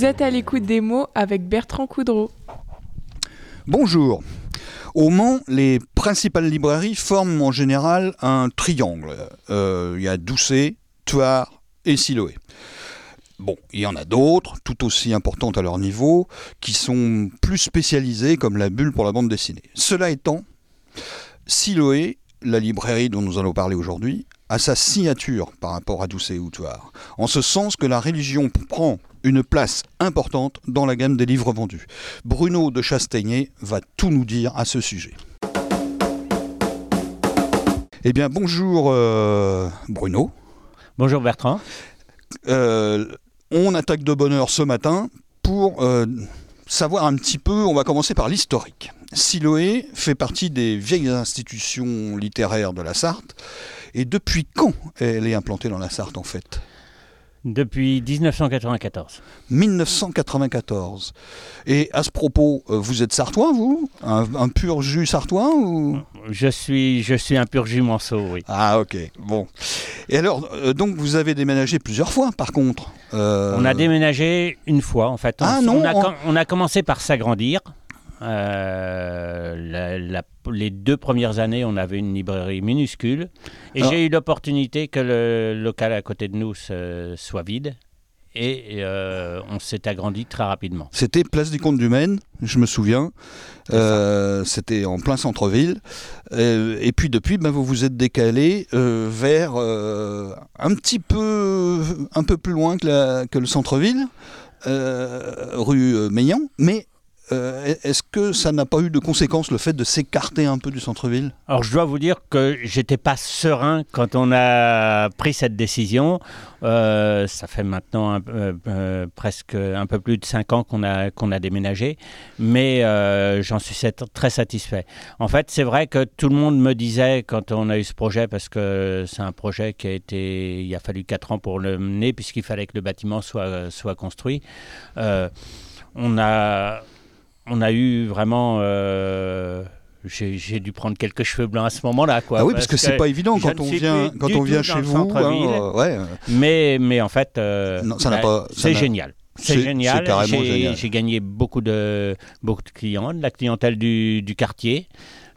Vous êtes à l'écoute des mots avec Bertrand Coudreau. Bonjour. Au Mans, les principales librairies forment en général un triangle. Euh, il y a Doucet, Thouars et Siloé. Bon, il y en a d'autres, tout aussi importantes à leur niveau, qui sont plus spécialisées, comme la bulle pour la bande dessinée. Cela étant, Siloé, la librairie dont nous allons parler aujourd'hui, a sa signature par rapport à Doucet ou Thouars, en ce sens que la religion prend une place importante dans la gamme des livres vendus. Bruno de Chastaigné va tout nous dire à ce sujet. Eh bien, bonjour euh, Bruno. Bonjour Bertrand. Euh, on attaque de bonne heure ce matin pour euh, savoir un petit peu, on va commencer par l'historique. Siloé fait partie des vieilles institutions littéraires de la Sarthe. Et depuis quand elle est implantée dans la Sarthe en fait? Depuis 1994. 1994. Et à ce propos, euh, vous êtes sartois, vous? Un, pur jus sartois ou... je, suis, je suis un pur jus manceau, oui. Ah, ok. Bon. Et alors, euh, donc vous avez déménagé plusieurs fois, par contre euh, On a déménagé une fois, en fait. Ah, non on a commencé par s'agrandir. Euh, les deux premières années, on avait une librairie minuscule. Et j'ai eu l'opportunité que le local à côté de nous soit vide. Et euh, on s'est agrandi très rapidement. C'était Place du Comte du Maine, je me souviens. Euh, c'était en plein centre-ville. et puis depuis, ben, vous vous êtes décalé vers un petit peu, un peu plus loin que, que le centre-ville, rue Meillan. Mais euh, est-ce que ça n'a pas eu de conséquences le fait de s'écarter un peu du centre-ville? Alors je dois vous dire que j'étais pas serein quand on a pris cette décision. Euh, ça fait maintenant euh, presque un peu plus de 5 ans qu'on a, déménagé, mais j'en suis très satisfait. En fait, c'est vrai que tout le monde me disait quand on a eu ce projet, parce que c'est un projet qui a été, il a fallu 4 ans pour le mener, puisqu'il fallait que le bâtiment soit, soit construit. on a on a eu vraiment. Euh, j'ai dû prendre quelques cheveux blancs à ce moment-là. Quoi, ah oui, parce, que, c'est pas évident quand on vient, quand on vient chez vous. Hein, ouais. mais, mais en fait, euh, c'est génial. C'est génial. J'ai gagné beaucoup de, beaucoup de clients, de la clientèle du, du quartier.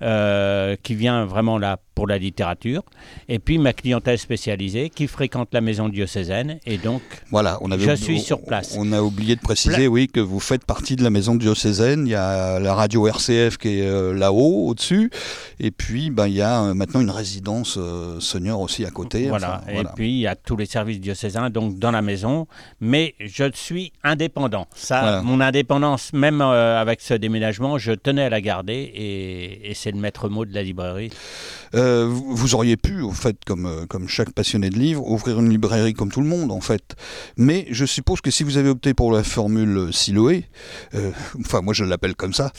Euh, qui vient vraiment là pour la littérature, et puis ma clientèle spécialisée qui fréquente la maison diocésaine, et donc voilà, on avait, je suis sur place. On a oublié de préciser, oui, que vous faites partie de la maison diocésaine. Il y a la radio RCF qui est euh, là-haut, au-dessus, et puis ben, il y a euh, maintenant une résidence senior aussi à côté. Voilà, et puis il y a tous les services diocésains donc dans la maison, mais je suis indépendant. Ça, mon indépendance, même avec ce déménagement, je tenais à la garder, et, et c'est le maître mot de la librairie euh, vous auriez pu, en fait, comme, euh, comme chaque passionné de livres, ouvrir une librairie comme tout le monde, en fait. Mais je suppose que si vous avez opté pour la formule Siloé, euh, enfin moi je l'appelle comme ça,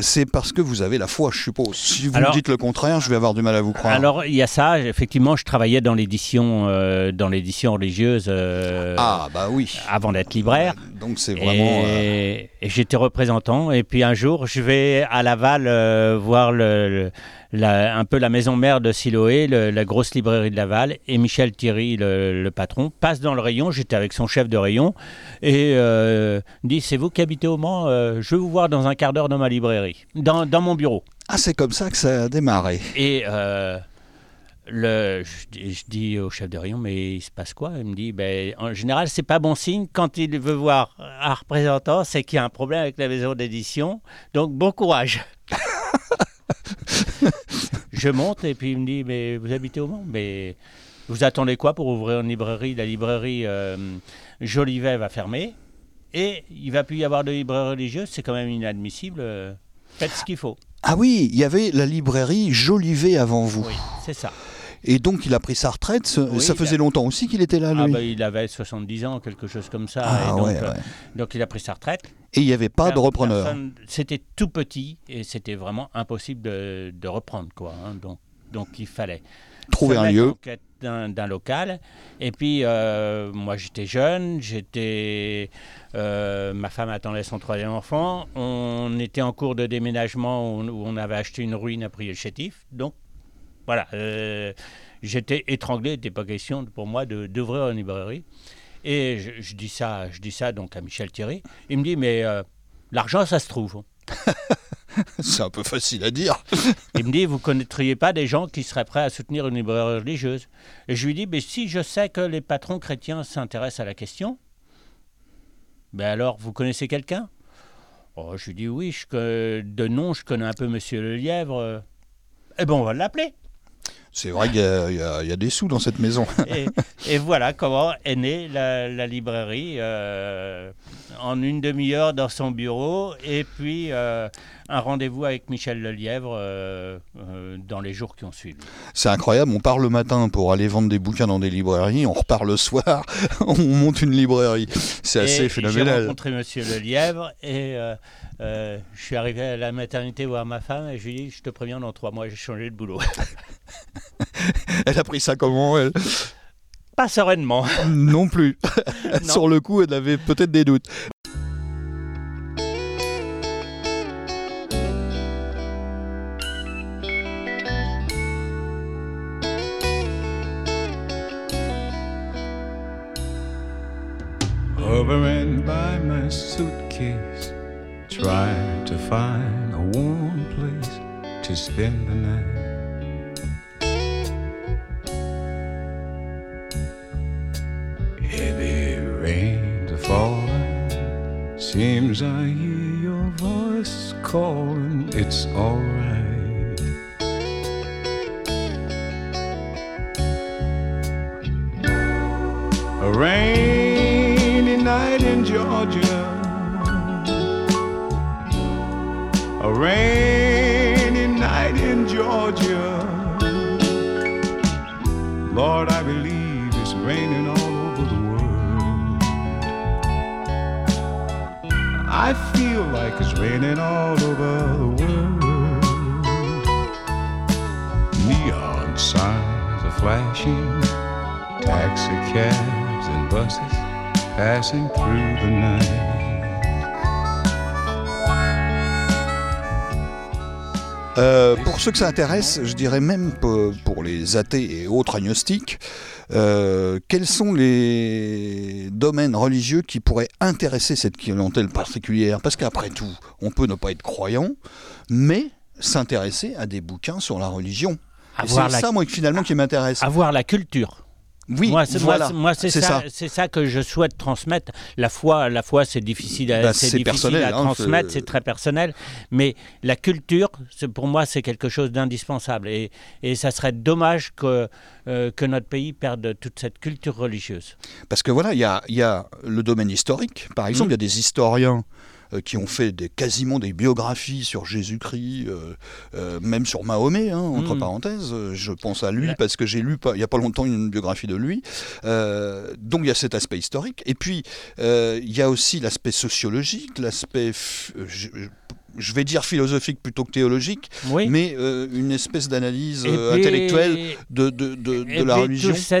c'est parce que vous avez la foi, je suppose. Si vous me dites le contraire, je vais avoir du mal à vous croire. Alors il y a ça, effectivement, je travaillais dans l'édition dans l'édition religieuse. ah bah oui. Avant d'être libraire. donc c'est vraiment. Et, et j'étais représentant. Et puis un jour, je vais à Laval voir le un peu la maison mère de Siloé, la grosse librairie de Laval, et Michel Thierry, le, patron, passe dans le rayon, j'étais avec son chef de rayon, et euh, dit, c'est vous qui habitez au Mans, euh, je vais vous voir dans un quart d'heure dans ma librairie, dans, mon bureau. Ah, c'est comme ça que ça a démarré. Et euh, le, je, dis au chef de rayon, mais il se passe quoi? Il me dit, ben, en général, c'est pas bon signe. Quand il veut voir un représentant, c'est qu'il y a un problème avec la maison d'édition. Donc, bon courage. je monte et puis il me dit Mais vous habitez au Mans? Mais vous attendez quoi pour ouvrir une librairie? La librairie euh, Jolivet va fermer et il va plus y avoir de librairie religieuse. C'est quand même inadmissible. Faites ce qu'il faut. Ah oui, il y avait la librairie Jolivet avant vous. Oui, c'est ça. Et donc il a pris sa retraite. ça faisait longtemps aussi qu'il était là, lui. Ah bah, il avait 70 ans, quelque chose comme ça. Ah donc, euh, donc, il a pris sa retraite. Et il n'y avait pas de repreneur. C'était tout petit et c'était vraiment impossible de, reprendre. Quoi, hein. donc, donc il fallait trouver un lieu. D'un local. Et puis, euh, moi, j'étais jeune, j'étais. Euh, ma femme attendait son troisième enfant. On était en cours de déménagement où, on avait acheté une ruine à prix chétif. Donc, voilà. Euh, j'étais étranglé, il n'était pas question pour moi d'ouvrir une librairie. Et je, je dis ça, je dis ça donc à Michel Thierry. Il me dit mais euh, l'argent ça se trouve. C'est un peu facile à dire. Il me dit vous connaîtriez pas des gens qui seraient prêts à soutenir une librairie religieuse? Et je lui dis mais si je sais que les patrons chrétiens s'intéressent à la question, ben alors vous connaissez quelqu'un? Oh, Je lui dis oui, je, de nom je connais un peu Monsieur Le Lièvre. Eh ben on va l'appeler. C'est vrai qu'il y, a- y y des sous dans cette maison. et, et voilà comment est née la, la librairie euh, en une demi-heure dans son bureau et puis euh, un rendez-vous avec Michel Lelièvre euh, euh, dans les jours qui ont suivi. C'est incroyable, on part le matin pour aller vendre des bouquins dans des librairies, on repart le soir, on monte une librairie. C'est assez J'ai phénoménal. rencontré Monsieur Lelièvre et je suis arrivé à la maternité voir ma femme et je lui ai dit je te préviens dans trois mois j'ai changé de boulot. Elle a pris ça comment elle? Pas sereinement. Non plus. Non. Sur le coup, elle avait peut-être des doutes. Hovering by my suitcase, trying to find a warm place to spend the night. Falling, seems I hear your voice calling. It's alright. A rainy night in Georgia. A rainy like it's raining all over the world. Neon signs are flashing taxi cabs and buses passing through the night. Euh, pour ceux que ça intéresse, je dirais même pour, les athées et autres agnostiques, euh, quels sont les domaines religieux qui pourraient intéresser cette clientèle particulière? Parce qu'après tout, on peut ne pas être croyant, mais s'intéresser à des bouquins sur la religion. C'est la, ça, moi, finalement, qui m'intéresse. avoir la culture. Oui, moi, c'est, voilà. ça, ça. c'est ça que je souhaite transmettre. La foi, la foi, c'est difficile à, Bah, c'est difficile à hein, transmettre, c'est- c'est très personnel. Mais la culture, pour moi, c'est quelque chose d'indispensable. Et, et ça serait dommage que, euh, que notre pays perde toute cette culture religieuse. Parce que voilà, il y a, il y a le domaine historique. Par exemple, Mhm. il y a des historiens qui ont fait des, quasiment des biographies sur Jésus-Christ, euh, euh, même sur Mahomet, hein, entre Mhm. parenthèses. Euh, Je pense à lui parce que j'ai lu pas- il n'y a pas longtemps une biographie de lui. Euh, donc il y a cet aspect historique. Et puis, euh, il y a aussi l'aspect sociologique, l'aspect, euh, je, vais dire philosophique plutôt que théologique, Oui. mais euh, une espèce d'analyse euh, intellectuelle de, de, de- de et la religion. Tout,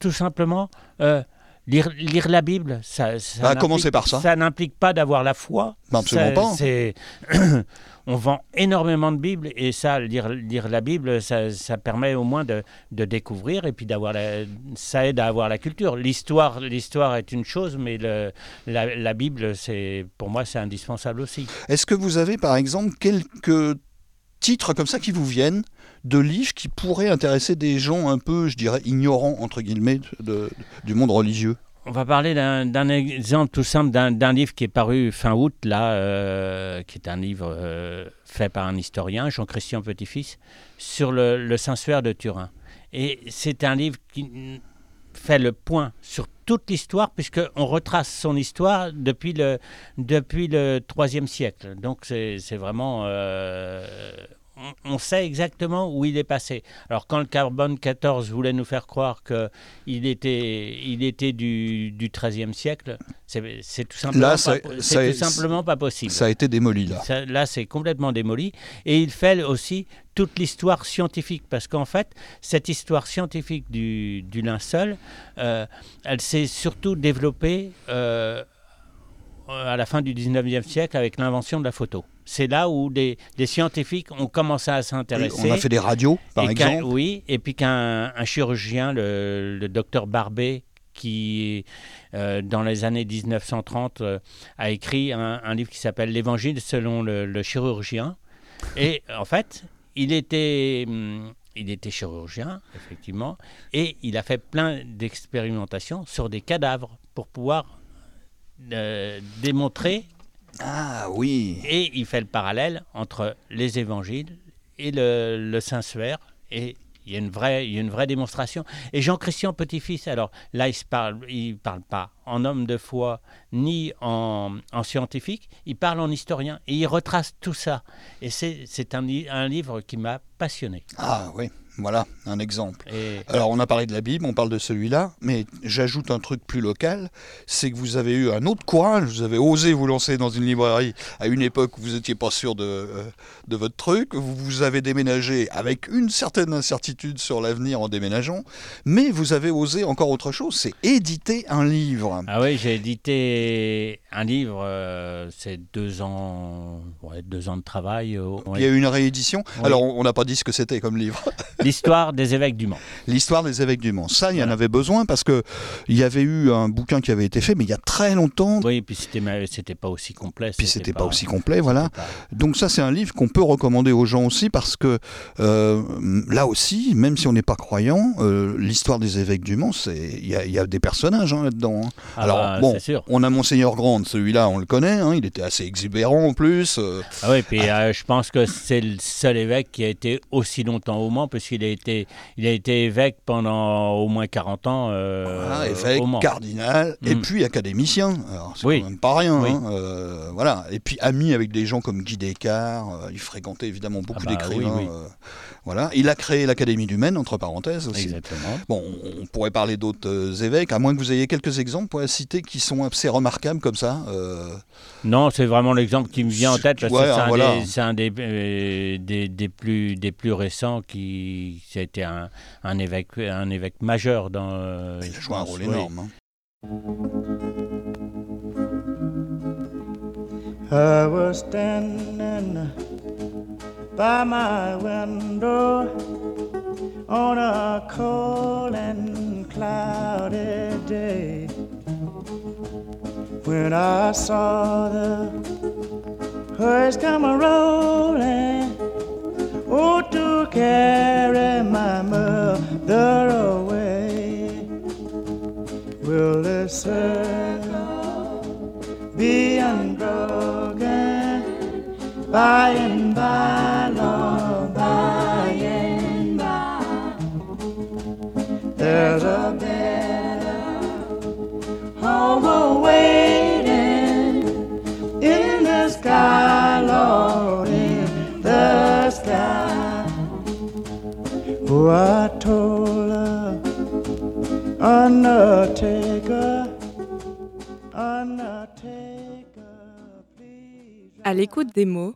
tout simplement, euh, lire, lire la Bible, ça, ça Bah, par ça. Ça n'implique pas d'avoir la foi. Bah, absolument Ça- pas. On vend énormément de Bibles et ça, lire, lire la Bible, ça, ça permet au moins de, de découvrir et puis d'avoir la, ça aide à avoir la culture. L'histoire, l'histoire est une chose, mais le, la, la Bible, c'est pour moi, c'est indispensable aussi. Est-ce que vous avez par exemple quelques titres comme ça qui vous viennent de livres qui pourraient intéresser des gens un peu, je dirais, ignorants, entre guillemets, du monde religieux? On va parler d'un exemple tout simple d'un livre qui est paru fin août, là, euh, qui est un livre euh, fait par un historien, Jean-Christian Petit-Fils, sur le, le de Turin. Et c'est un livre qui fait le point sur toute l'histoire, puisqu'on retrace son histoire depuis le, depuis le siècle. Donc c'est c'est vraiment... euh, on- sait exactement où il est passé. Alors quand le carbone 14 voulait nous faire croire qu'il était, il était du, du XIIIe siècle, c'est tout simplement, Là, pas, ça- po- ça- c'est tout simplement pas possible. Ça a été démoli là. Ça, là, c'est complètement démoli. Et il fait aussi toute l'histoire scientifique. Parce qu'en fait, cette histoire scientifique du, du linceul, euh, elle s'est surtout développée euh, à la fin du 19e siècle avec l'invention de la photo. C'est là où des, des scientifiques ont commencé à s'intéresser. On a fait des radios, par exemple. Oui, et puis qu'un un chirurgien, le, le docteur Barbet, qui, euh, dans les années 1930, euh, a écrit un, un livre qui s'appelle L'Évangile selon le, le chirurgien. Et en fait, il était, hum, il était chirurgien, effectivement, et il a fait plein d'expérimentations sur des cadavres pour pouvoir euh, démontrer, Ah oui. et il fait le parallèle entre les évangiles et le, le Saint-Suaire, et il y, a une vraie, il y a une vraie démonstration. Et Jean-Christian Petit-Fils, alors là, il ne parle, il parle pas en homme de foi ni en, en scientifique, il parle en historien, et il retrace tout ça. Et c'est un, un livre qui m'a passionné. Ah oui, voilà un exemple. Et, Alors on a parlé de la Bible, on parle de celui-là, mais j'ajoute un truc plus local, c'est que vous avez eu un autre courage, vous avez osé vous lancer dans une librairie à une époque où vous n'étiez pas sûr de, euh, de votre truc, vous, vous avez déménagé avec une certaine incertitude sur l'avenir en déménageant, mais vous avez osé encore autre chose, c'est éditer un livre. Ah oui, j'ai édité un livre, euh, c'est deux ans, ouais, deux ans de travail. euh, ouais. Il y a eu une réédition. Oui. Alors on on n'a pas dit ce que c'était comme livre. L'histoire des évêques du Mans. L'histoire des évêques du Mans. Ça, il y en avait besoin parce que il y avait eu un bouquin qui avait été fait, mais il y a très longtemps. Oui, puis c'était pas aussi complet. Puis c'était pas aussi complet, voilà. pas- Donc ça, c'est un livre qu'on peut recommander aux gens aussi parce que euh, là aussi, même si on n'est pas croyant, euh, l'histoire des évêques du Mans, c'est il y, a- il y a des personnages hein, là-dedans. hein. Ah Alors, bah, bon, sûr. On a Monseigneur Grande, celui-là, on le connaît. hein, il était assez exubérant en plus. euh, Ah oui, puis je pense que c'est le seul évêque qui a été aussi longtemps au Mans, parce qu'il a été, il a été évêque pendant au moins 40 ans euh, voilà, évêque, au cardinal, et Mm. puis académicien. C'est Oui. quand même pas rien. Oui. hein, euh, voilà. Et puis ami avec des gens comme Guy Descartes. euh, il fréquentait évidemment beaucoup Ah bah d'écrivains. oui, voilà. Il a créé l'Académie du Maine, entre parenthèses aussi. Exactement. Bon, on- pourrait parler d'autres évêques, à moins que vous ayez quelques exemples pour citer qui sont assez remarquables comme ça. Non, c'est vraiment l'exemple qui me vient en tête parce Ouais, que c'est un, voilà. des, c'est un des, des, des plus, des plus récents qui, qui été un, un, évêque, un évêque majeur dans. euh, il a je joué un pense, rôle oui. énorme. hein. I was standing by my window on a cold and cloudy day when I saw the hearse come a rolling oh to by and by, Lord, by and by. There's a better home awaiting in the sky, Lord, in the sky. Oh, I told her, Undertaker, Undertaker. À l'écoute des mots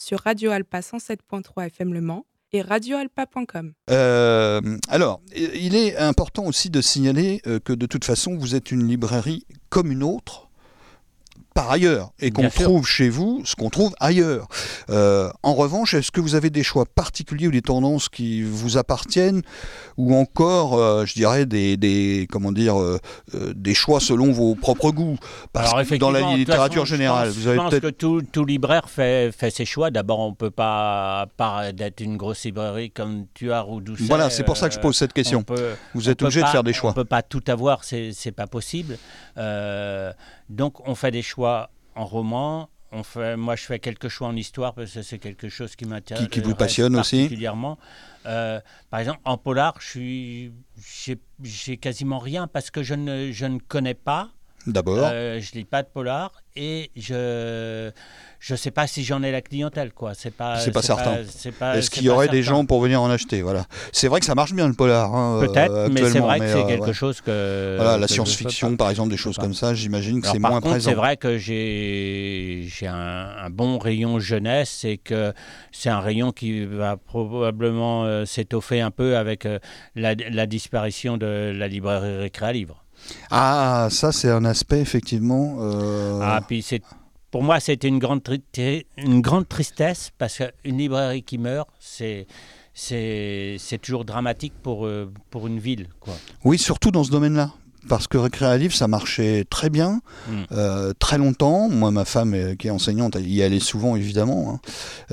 sur Radio Alpa 107.3 FM Le Mans et radioalpa.com. Euh, alors, il est important aussi de signaler euh, que de toute façon, vous êtes une librairie comme une autre. Par ailleurs, et qu'on trouve chez vous ce qu'on trouve ailleurs. Euh, en revanche, est-ce que vous avez des choix particuliers ou des tendances qui vous appartiennent, ou encore, euh, je dirais, des, des comment dire, euh, des choix selon vos propres goûts? Parce Alors, que dans la littérature façon, je générale, pense- vous avez Je pense que tout, tout libraire fait, fait ses choix. D'abord, on peut pas, part d'être une grosse librairie comme Tuard ou Doucet. Voilà, c'est pour ça que je pose cette question. peut- Vous êtes obligé de pas- faire des On choix. peut pas tout avoir, c'est pas possible. Donc, on fait des choix en roman. On fait, moi, je fais quelques choix en histoire parce que c'est quelque chose qui m'intéresse. Qui- qui vous passionne aussi. particulièrement. Euh, par exemple, en polar, je suis, j'ai j'ai quasiment rien parce que je ne, je ne connais pas. D'abord, Euh, je lis pas de polar et je je sais pas si j'en ai la clientèle quoi. C'est pas C'est pas certain. est-ce qu'il y aurait des gens pour venir en acheter Voilà. C'est vrai que ça marche bien le polar. hein, Peut-être, euh, mais c'est vrai que c'est euh, quelque ouais. chose que Voilà, la science-fiction, par exemple, des choses comme ça, j'imagine que c'est moins contre, présent. c'est vrai que j'ai j'ai un, un bon rayon jeunesse et que c'est un rayon qui va probablement euh, s'étoffer un peu avec la, la disparition de la librairie Récréa Livre. Ah, ça, c'est un aspect, effectivement. euh, Ah, puis c'est pour moi, c'était une grande, une grande tristesse parce qu'une librairie qui meurt, c'est c'est c'est toujours dramatique pour, euh, pour une ville. Quoi. Oui, surtout dans ce domaine-là. Parce que Récréa Livre, ça marchait très bien, Mm. euh, très longtemps. Moi, ma femme, euh, qui est enseignante, elle y allait souvent, évidemment. hein.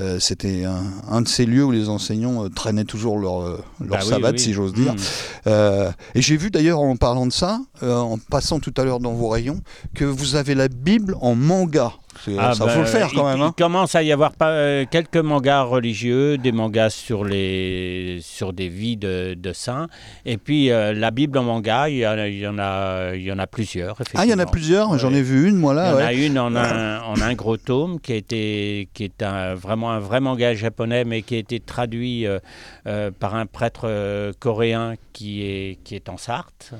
Euh, C'était un, un de ces lieux où les enseignants traînaient toujours leur, leur Bah oui, savate, oui. si j'ose dire. Mm. Euh, et j'ai vu d'ailleurs, en parlant de ça, en passant tout à l'heure dans vos rayons, que vous avez la Bible en manga. C'est- Ah ça bah, faut le faire quand il, même. hein. Il commence à y avoir pas, euh, quelques mangas religieux, des mangas sur, les, sur des vies de, de saints. Et puis euh, la Bible en manga, il y, en a- il y en a, il y en a plusieurs. Ah, il y en a plusieurs, j'en ai vu une, moi Il y là. en a une en un, en un gros tome qui, a été, qui est un, vraiment un vrai manga japonais, mais qui a été traduit euh, par un prêtre coréen qui est, qui est en Sarthe.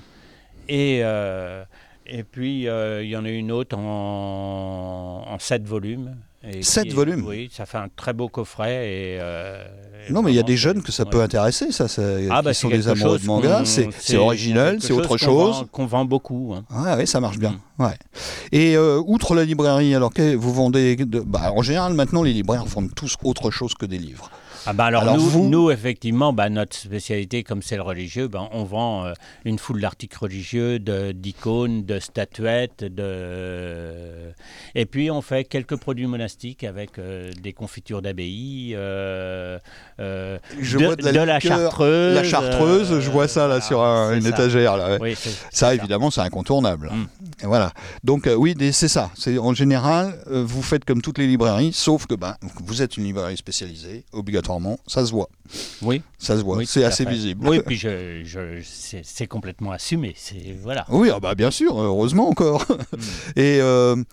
Et, et puis, euh, il y en a une autre en, en sept volumes. Et Sept qui est- volumes Oui, ça fait un très beau coffret. Et, euh, et Non, mais il y a des jeunes que ça peut intéresser, ça. ça Ah, bah, qui sont des amoureux de manga. qu'on- C'est original, c'est autre qu'on chose. vend- Qu'on vend beaucoup. hein. Ouais, ouais, ça marche bien. Ouais. Et euh, outre la librairie, alors que vous vendez de... bah, En général, maintenant, les libraires vendent tous autre chose que des livres. Ah ben alors, Alors nous, vous- nous, effectivement, bah, notre spécialité, comme c'est le religieux, ben, on vend euh, une foule d'articles religieux, de- d'icônes, de, statuettes, de... et puis on fait quelques produits monastiques avec euh, des confitures d'abbaye, euh, euh, Je de, vois de la, de la liqueur, chartreuse. La chartreuse, euh, je vois ça là sur un- une ça. étagère. Là, ouais. Oui, c'est- Ça, évidemment, c'est incontournable. Mm. Et Voilà. Donc, euh, oui, c'est ça. En général, euh, vous faites comme toutes les librairies, sauf que ben, vous êtes une librairie spécialisée, obligatoirement, ça se voit. Oui, Ça se voit. oui, c'est assez visible. Oui, puis je, je, c'est complètement assumé. C'est voilà. Oui, ah bah, bien sûr, heureusement encore. Mm. Et euh, euh,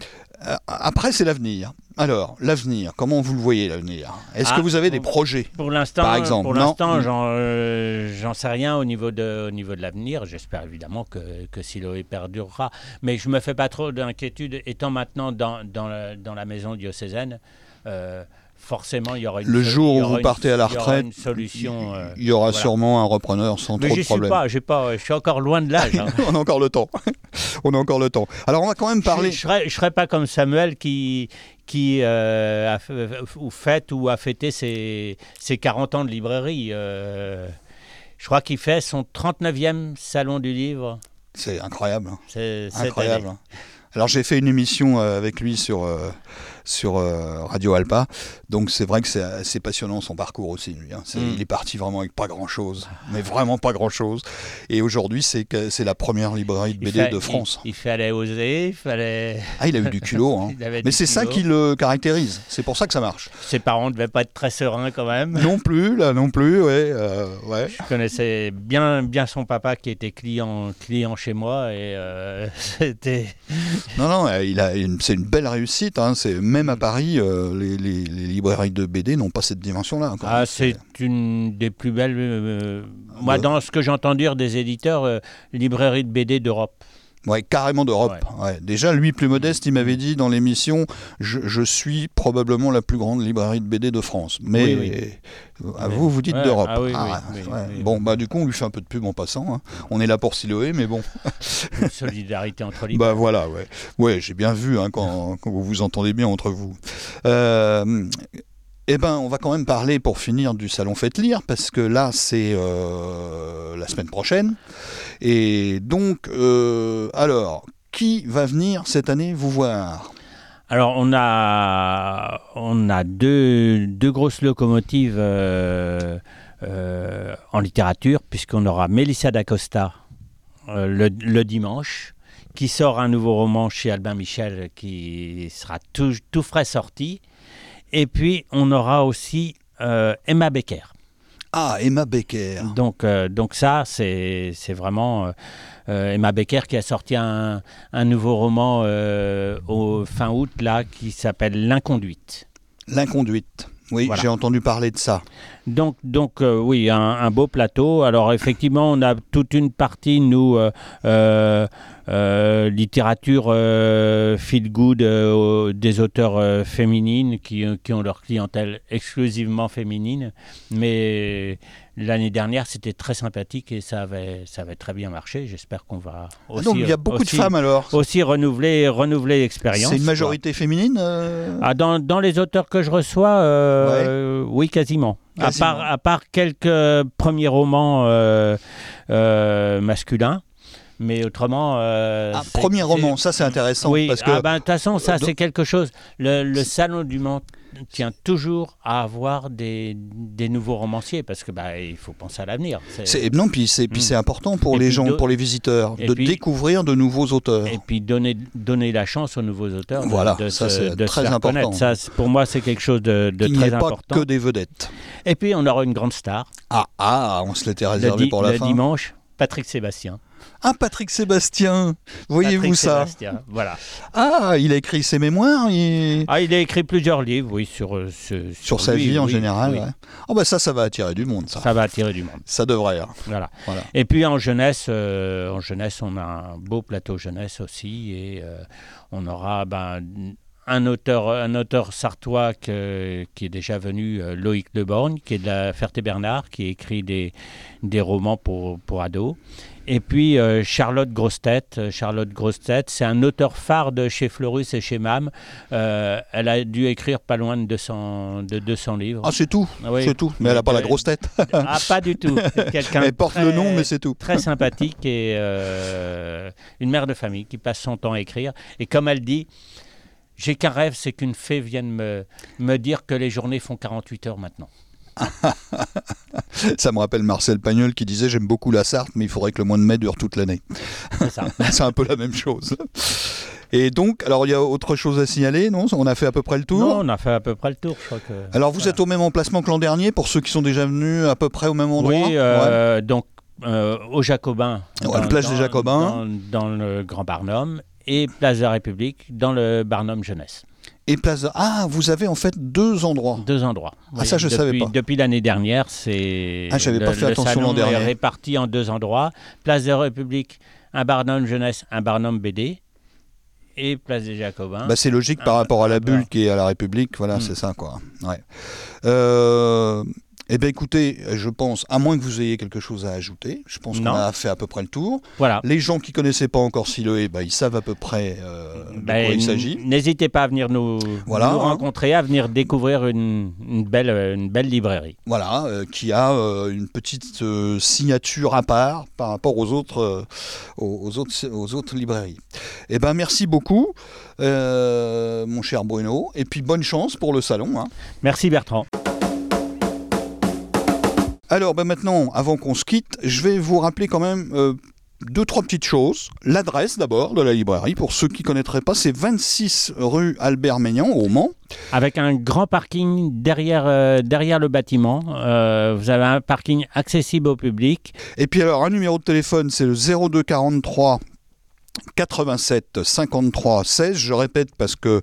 après, c'est l'avenir. Alors, l'avenir, comment vous le voyez, l'avenir? Est-ce Ah, que vous avez des projets Pour l'instant, Par exemple, pour non. l'instant, Mm. j'en, euh, j'en sais rien au niveau de, au niveau de l'avenir. J'espère évidemment que, que Siloé perdurera, mais je me fais pas trop d'inquiétude étant maintenant dans, dans, la, dans la maison diocésaine. euh, forcément, il y aura une Le jour où vous une- partez à la il y aura retraite, solution. euh, Il y aura voilà. sûrement un repreneur sans mais trop de suis problèmes. pas, j'ai pas, je suis encore loin de l'âge. hein. on a encore le temps. on a encore le temps. Alors, on va quand même parler. Je, je serais, je serais pas comme Samuel qui, qui euh, a fait, ou fête ou a fêté ses, ses 40 ans de librairie. euh, je crois qu'il fait son 39e salon du livre. C'est incroyable. hein. C'est Incroyable. année. Alors j'ai fait une émission euh, avec lui sur, euh, sur euh, Radio Alpa, donc c'est vrai que c'est assez passionnant son parcours aussi. Lui, hein. Mm. Il est parti vraiment avec pas grand chose, mais vraiment pas grand chose. Et aujourd'hui c'est la première librairie de BD de France. Il, il fallait oser, il fallait. Ah il a eu du culot, hein. mais c'est ça qui le caractérise. C'est pour ça que ça marche. Ses parents ne devaient pas être très sereins quand même. non plus, là non plus, ouais, euh, ouais. Je connaissais bien, bien son papa qui était client, client chez moi et euh, c'était. Non, non, il a une- c'est une belle réussite. hein. C'est même à Paris, euh, les, les- les librairies de BD n'ont pas cette dimension-là. Ah, c'est une des plus belles. euh, moi, Ouais. dans ce que j'entends dire des éditeurs, euh, librairie de BD d'Europe. Ouais, carrément d'Europe. Ouais. Déjà, lui, plus modeste, il m'avait dit dans l'émission je, je suis probablement la plus grande librairie de BD de France. Mais Oui, euh, à vous, vous dites Ouais, d'Europe. ah oui, oui. Bon, bah, du coup, on lui fait un peu de pub en passant. hein. On est là pour Siloé, mais bon. Une solidarité entre libraires. Bah voilà, ouais. Ouais, j'ai bien vu hein, quand, quand vous vous entendez bien entre vous. Euh, eh ben, on va quand même parler pour finir du salon Faites Lire, parce que là, c'est euh, la semaine prochaine. Et donc, euh, alors, qui va venir cette année vous voir? Alors, on a, deux, grosses locomotives euh, en littérature, puisqu'on aura Mélissa d'Acosta le, dimanche, qui sort un nouveau roman chez Albin Michel qui sera tout frais sorti. Et puis, on aura aussi euh, Emma Becker. Ah, Emma Becker. Donc, euh, donc ça, c'est vraiment euh, Emma Becker qui a sorti un, un nouveau roman au fin août là qui s'appelle L'inconduite. L'inconduite. Oui, Voilà. j'ai entendu parler de ça. Donc, donc euh, oui, un, un beau plateau. Alors effectivement, on a toute une partie, nous, euh, euh, littérature feel good des auteurs féminines qui, qui ont leur clientèle exclusivement féminine. Mais l'année dernière, c'était très sympathique et ça avait, ça avait très bien marché. J'espère qu'on va Ah, aussi, donc, il y a beaucoup aussi- de femmes alors. aussi renouveler, renouveler l'expérience. C'est une quoi. majorité féminine euh Ah, dans, dans les auteurs que je reçois, euh, oui, quasiment. À part, à part quelques premiers romans euh, masculins. Mais autrement. euh, c'est- premier roman, ça c'est intéressant. Oui, parce que ah ben, de toute façon, ça, c'est quelque chose. Le, le Salon du Mans tient toujours à avoir des, des nouveaux romanciers parce que bah, il faut penser à l'avenir. Non, puis c'est Mm. c'est important pour Et les gens, de- pour les visiteurs, et de puis- découvrir de nouveaux auteurs. Et puis donner, donner la chance aux nouveaux auteurs de, Voilà, de ça, se, c'est de très important. Ça, pour moi, c'est quelque chose de, de Il n'y très ait pas important. que des vedettes. Et puis, on aura une grande star Ah ah, on se l'était le, réservé di- pour la le fin. dimanche, Patrick Sébastien. Ah Patrick Sébastien, voyez-vous ça Sébastien, Voilà. Ah, il a écrit ses mémoires. il- Ah, il a écrit plusieurs livres, oui, sur, euh, Sur sa lui, vie en oui, général. oui. ouais. Oh bah ça, ça va attirer du monde, ça. Ça va attirer du monde. Ça devrait. hein. Voilà. Voilà. Et puis en jeunesse, euh, en jeunesse, on a un beau plateau jeunesse aussi, et euh, on aura ben, un auteur, un auteur sartois que- qui est déjà venu, euh, Loïc Deborgne, qui est de la Ferté-Bernard, qui écrit des, des romans pour, pour ados. Et puis euh, Charlotte Grossetête. Euh, Charlotte Grossetête, c'est un auteur phare de chez Fleurus et chez MAM. Euh, elle a dû écrire pas loin de 200, de 200 livres. Ah, c'est tout. Oui. C'est tout. Mais elle n'a pas la grosse tête. Ah, pas du tout. Quelqu'un Elle porte très- le nom, mais c'est tout. très sympathique et une mère de famille qui passe son temps à écrire. Et comme elle dit, j'ai qu'un rêve, c'est qu'une fée vienne me, me dire que les journées font 48 heures maintenant. Ça me rappelle Marcel Pagnol qui disait J'aime beaucoup la Sarthe, mais il faudrait que le mois de mai dure toute l'année. C'est ça. c'est un peu la même chose. Et donc, alors il y a autre chose à signaler, non? On a fait à peu près le tour? non, on a fait à peu près le tour, je crois que. Alors vous Voilà. êtes au même emplacement que l'an dernier pour ceux qui sont déjà venus à peu près au même endroit? Oui, euh, donc euh, au Jacobin. Ouais, la plage des Jacobins. Dans, dans le Grand Barnum. Et Place de la République dans le Barnum Jeunesse. Et place. Ah, vous avez en fait deux endroits. Deux endroits. Ah, ça, je depuis, savais pas. Depuis l'année dernière, c'est. Ah, j'avais pas fait le attention l'an salon dernier. est réparti en deux endroits. Place de la République, un Barnum Jeunesse, un Barnum BD. Et Place des Jacobins. Bah, c'est logique par rapport à la bulle qui est à la République, voilà, Mm. c'est ça quoi. Ouais. Euh, eh bien écoutez, je pense, à moins que vous ayez quelque chose à ajouter, je pense qu'on a fait à peu près le tour. voilà. Les gens qui connaissaient pas encore Siloé, bah, ils savent à peu près euh, de Ben, quoi il s'agit. N'hésitez pas à venir nous, Voilà, nous hein. rencontrer, à venir découvrir une, une belle, une belle librairie. Voilà, euh, qui a euh, une petite euh, signature à part par rapport aux autres, euh, aux, autres, aux autres librairies. Eh ben merci beaucoup, euh, mon cher Bruno, et puis bonne chance pour le salon. hein. Merci Bertrand. Alors ben maintenant, avant qu'on se quitte, je vais vous rappeler quand même euh, deux, trois petites choses. L'adresse d'abord de la librairie, pour ceux qui ne connaîtraient pas, c'est 26 rue Albert Maignan au Mans. Avec un grand parking derrière, euh, derrière le bâtiment. Euh, vous avez un parking accessible au public. Et puis alors, un numéro de téléphone, c'est le 02 43 87 53 16. Je répète parce que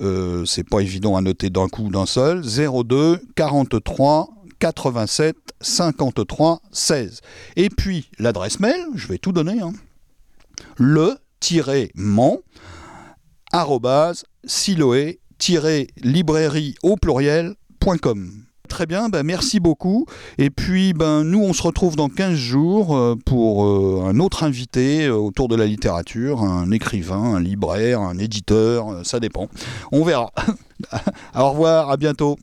euh, c'est pas évident à noter d'un coup d'un seul. 02 43 87 53 16. Et puis l'adresse mail, je vais tout donner. hein. arrobase siloé-librairie au pluriel.com. Très bien, ben merci beaucoup. Et puis, ben, nous, on se retrouve dans 15 jours euh, pour euh, un autre invité euh, autour de la littérature, un écrivain, un libraire, un éditeur, ça dépend. On verra. Au revoir, à bientôt.